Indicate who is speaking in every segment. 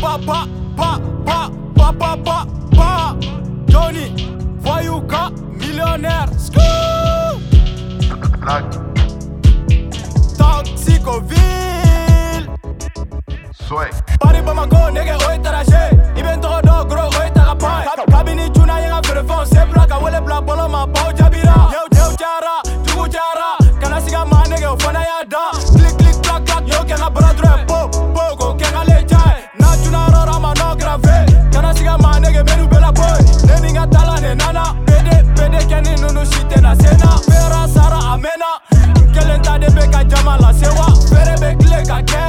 Speaker 1: pa pa pa pa pa pa pa pa Johnny Voyouka millionnaire Toxicoville bamako oi, tarache Iben gros nge bedu bela boy ne ni nka tala ne nana pede pede kɛ ni nunu si tɛna sena fera sara a mɛnna n kelen ta de bɛ ka jama lasewa fere bɛ kile ka kɛ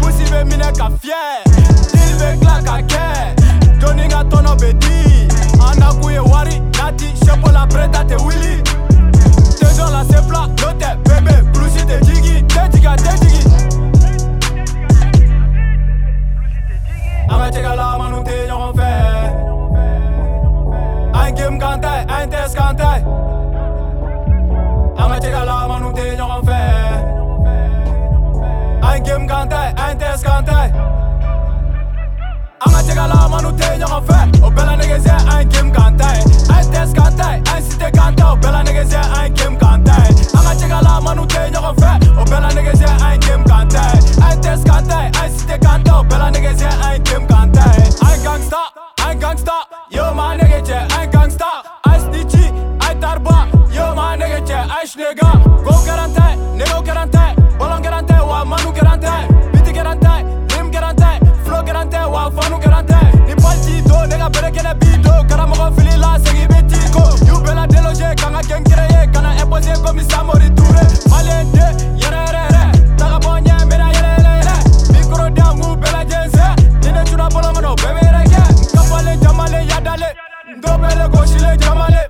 Speaker 1: pusi bɛ minɛ ka fiyɛ dili bɛ kila ka kɛ doni ka tɔnɔ bɛ di an nakun ye wari game kantai, entes kantai An ka cɛka la manu tɛ ɲɔgɔn fɛ o bɛɛ la negezɛ an ye game kan ta ye an ye tɛsi kan ta ye an site kan ta o bɛɛ la negezɛ an ye game kan ta ye an ka cɛka la manu tɛ ɲɔgɔn fɛ o bɛɛ la negezɛ an ye game kan ta ye an ye tɛsi kan ta ye an site kan ta o game kan ta gangsta an gangsta yo maa nege cɛ an gangsta an ye snitchi an yo maa nege cɛ an ye go kɛra n ta ye nege o kɛra doble de go, she like Jamale.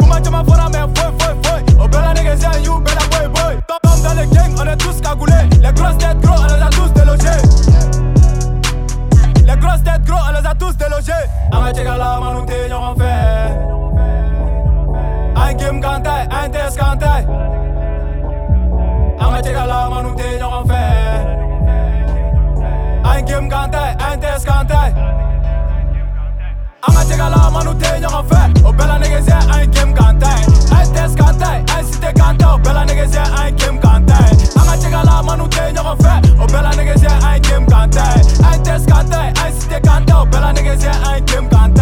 Speaker 1: Kuma chama fora, mais foi, foi, foi. Oh, bella niggas, yeah, you bella boy, boy. Top homme dans le gang, on est tous cagoulés. Les grosses têtes gros, on les a tous délogés. Les grosses têtes gros, on les a tous délogés. Arrêtez, gala, manouté, y'en fait. Ein Kim Kantai, ein Tess Kantai. Ang atika lamang on tinyo en fe. Un game Kantai, un test Kantai. Ah, regala, maar nu teen je gaan vet Oh bella niggas, yeah, I Kim Kantai Hey, test i hey, the Kantai Oh bella niggas, yeah, I Kim Kante. i Kantai Anga chegala, maar nu teen je gaan vet Oh bella niggas, yeah, I Kim Kantai Hey, test i hey, the Kantai Oh bella niggas, yeah, I Kim Kante.